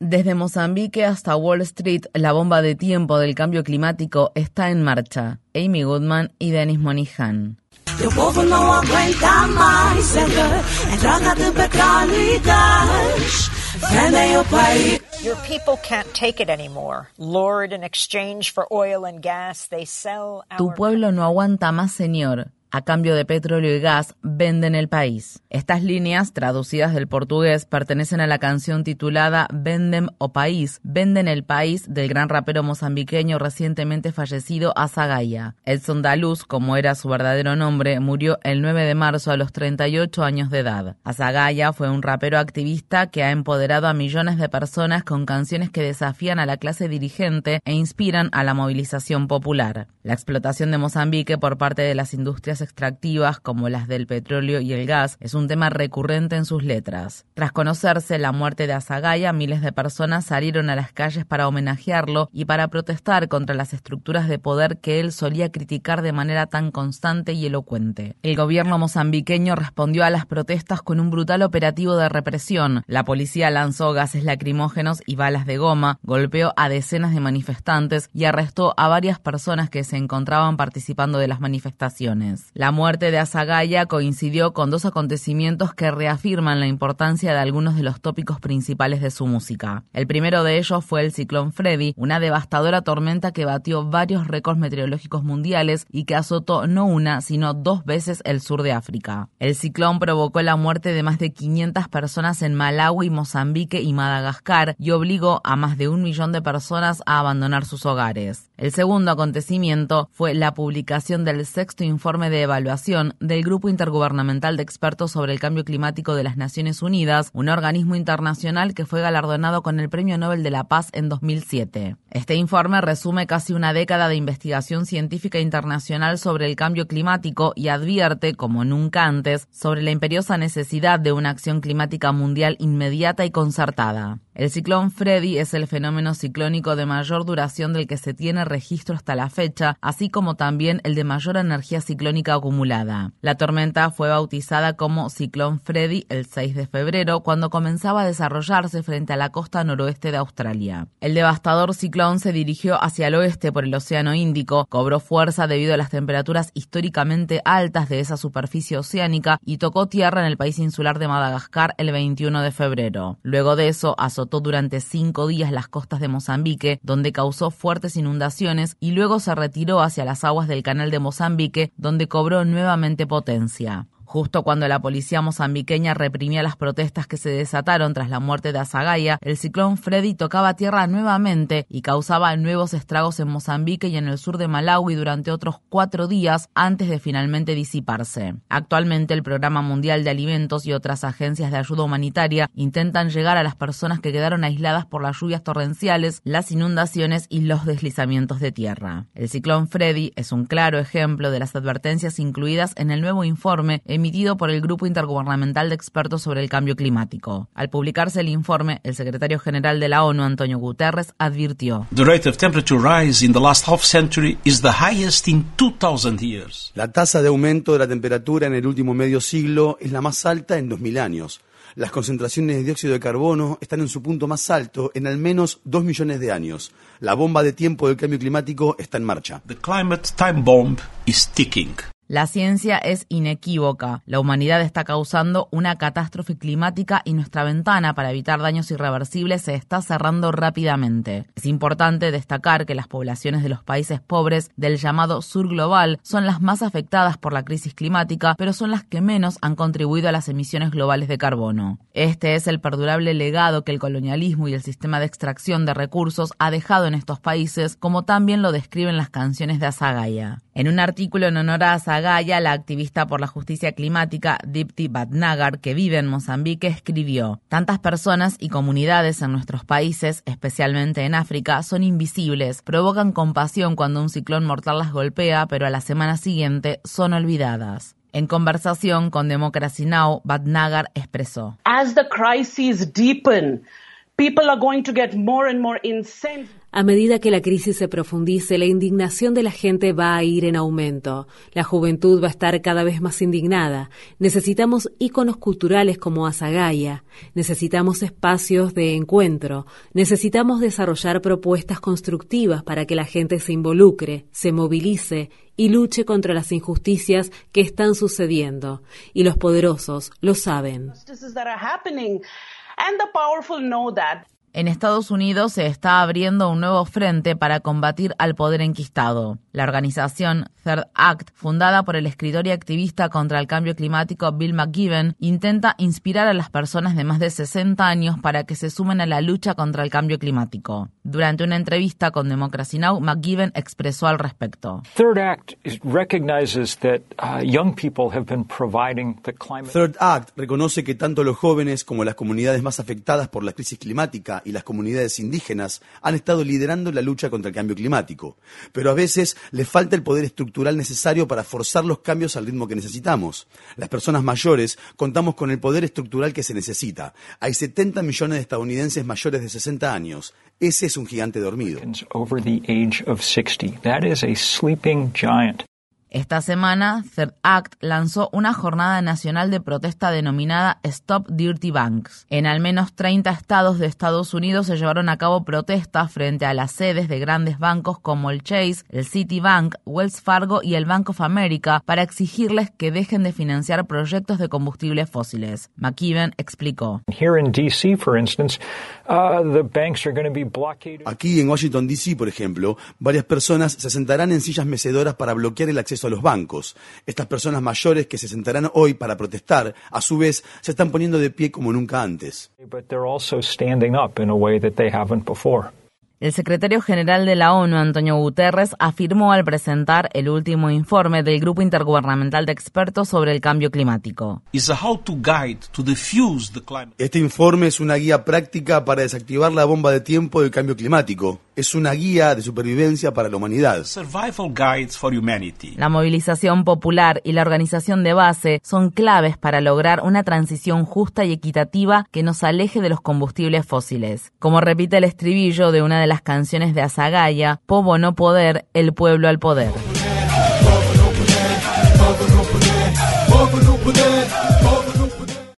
Desde Mozambique hasta Wall Street, la bomba de tiempo del cambio climático está en marcha. Amy Goodman y Dennis Monihan. O povo não aguenta mais, é droga de petróleo gás. Vendem o país. Your people can't take it anymore. Lord, in exchange for oil and gas, they sell our... Tu pueblo no aguanta más, señor a cambio de petróleo y gas, venden el país. Estas líneas, traducidas del portugués, pertenecen a la canción titulada Vendem o País, Venden el País, del gran rapero mozambiqueño recientemente fallecido Azagaya. Edson Daluz, como era su verdadero nombre, murió el 9 de marzo a los 38 años de edad. Azagaya fue un rapero activista que ha empoderado a millones de personas con canciones que desafían a la clase dirigente e inspiran a la movilización popular. La explotación de Mozambique por parte de las industrias extractivas como las del petróleo y el gas es un tema recurrente en sus letras. Tras conocerse la muerte de Azagaya, miles de personas salieron a las calles para homenajearlo y para protestar contra las estructuras de poder que él solía criticar de manera tan constante y elocuente. El gobierno mozambiqueño respondió a las protestas con un brutal operativo de represión. La policía lanzó gases lacrimógenos y balas de goma, golpeó a decenas de manifestantes y arrestó a varias personas que se encontraban participando de las manifestaciones. La muerte de Azagaya coincidió con dos acontecimientos que reafirman la importancia de algunos de los tópicos principales de su música. El primero de ellos fue el ciclón Freddy, una devastadora tormenta que batió varios récords meteorológicos mundiales y que azotó no una, sino dos veces el sur de África. El ciclón provocó la muerte de más de 500 personas en Malawi, Mozambique y Madagascar y obligó a más de un millón de personas a abandonar sus hogares. El segundo acontecimiento fue la publicación del sexto informe de evaluación del Grupo Intergubernamental de Expertos sobre el Cambio Climático de las Naciones Unidas, un organismo internacional que fue galardonado con el Premio Nobel de la Paz en 2007. Este informe resume casi una década de investigación científica internacional sobre el cambio climático y advierte, como nunca antes, sobre la imperiosa necesidad de una acción climática mundial inmediata y concertada. El ciclón Freddy es el fenómeno ciclónico de mayor duración del que se tiene registro hasta la fecha, así como también el de mayor energía ciclónica acumulada. La tormenta fue bautizada como Ciclón Freddy el 6 de febrero, cuando comenzaba a desarrollarse frente a la costa noroeste de Australia. El devastador ciclón se dirigió hacia el oeste por el Océano Índico, cobró fuerza debido a las temperaturas históricamente altas de esa superficie oceánica y tocó tierra en el país insular de Madagascar el 21 de febrero. Luego de eso azotó durante cinco días las costas de Mozambique, donde causó fuertes inundaciones y luego se retiró hacia las aguas del canal de Mozambique, donde cobró nuevamente potencia. Justo cuando la policía mozambiqueña reprimía las protestas que se desataron tras la muerte de Azagaya, el ciclón Freddy tocaba tierra nuevamente y causaba nuevos estragos en Mozambique y en el sur de Malawi durante otros cuatro días antes de finalmente disiparse. Actualmente el Programa Mundial de Alimentos y otras agencias de ayuda humanitaria intentan llegar a las personas que quedaron aisladas por las lluvias torrenciales, las inundaciones y los deslizamientos de tierra. El ciclón Freddy es un claro ejemplo de las advertencias incluidas en el nuevo informe por el Grupo Intergubernamental de Expertos sobre el Cambio Climático. Al publicarse el informe, el secretario general de la ONU, Antonio Guterres, advirtió: La tasa de aumento de la temperatura en el último medio siglo es la más alta en 2000 años. Las concentraciones de dióxido de carbono están en su punto más alto en al menos dos millones de años. La bomba de tiempo del cambio climático está en marcha. The climate time bomb is ticking. La ciencia es inequívoca. La humanidad está causando una catástrofe climática y nuestra ventana para evitar daños irreversibles se está cerrando rápidamente. Es importante destacar que las poblaciones de los países pobres del llamado sur global son las más afectadas por la crisis climática, pero son las que menos han contribuido a las emisiones globales de carbono. Este es el perdurable legado que el colonialismo y el sistema de extracción de recursos ha dejado en estos países, como también lo describen las canciones de Azagaya. En un artículo en honor a Azagaya, la activista por la justicia climática Dipti Batnagar, que vive en Mozambique, escribió: Tantas personas y comunidades en nuestros países, especialmente en África, son invisibles, provocan compasión cuando un ciclón mortal las golpea, pero a la semana siguiente son olvidadas. En conversación con Democracy Now, Batnagar expresó: As the crises deepen, A medida que la crisis se profundice, la indignación de la gente va a ir en aumento. La juventud va a estar cada vez más indignada. Necesitamos íconos culturales como Azagaya. Necesitamos espacios de encuentro. Necesitamos desarrollar propuestas constructivas para que la gente se involucre, se movilice y luche contra las injusticias que están sucediendo. Y los poderosos lo saben. En Estados Unidos se está abriendo un nuevo frente para combatir al poder enquistado. La organización Third Act, fundada por el escritor y activista contra el cambio climático Bill McGiven, intenta inspirar a las personas de más de 60 años para que se sumen a la lucha contra el cambio climático. Durante una entrevista con Democracy Now, McGiven expresó al respecto. Third Act reconoce que tanto los jóvenes como las comunidades más afectadas por la crisis climática y las comunidades indígenas han estado liderando la lucha contra el cambio climático. Pero a veces les falta el poder estructural necesario para forzar los cambios al ritmo que necesitamos. Las personas mayores contamos con el poder estructural que se necesita. Hay 70 millones de estadounidenses mayores de 60 años. Ese es un gigante dormido. Esta semana, Third Act lanzó una jornada nacional de protesta denominada Stop Dirty Banks. En al menos 30 estados de Estados Unidos se llevaron a cabo protestas frente a las sedes de grandes bancos como el Chase, el Citibank, Wells Fargo y el Bank of America para exigirles que dejen de financiar proyectos de combustibles fósiles. McKibben explicó. Aquí en Washington, D.C., por ejemplo, varias personas se sentarán en sillas mecedoras para bloquear el acceso a los bancos. Estas personas mayores que se sentarán hoy para protestar, a su vez, se están poniendo de pie como nunca antes. El secretario general de la ONU, Antonio Guterres, afirmó al presentar el último informe del Grupo Intergubernamental de Expertos sobre el Cambio Climático. Este informe es una guía práctica para desactivar la bomba de tiempo del cambio climático. Es una guía de supervivencia para la humanidad. La movilización popular y la organización de base son claves para lograr una transición justa y equitativa que nos aleje de los combustibles fósiles. Como repite el estribillo de una de las canciones de Azagaya, Pobo no poder, el pueblo al poder.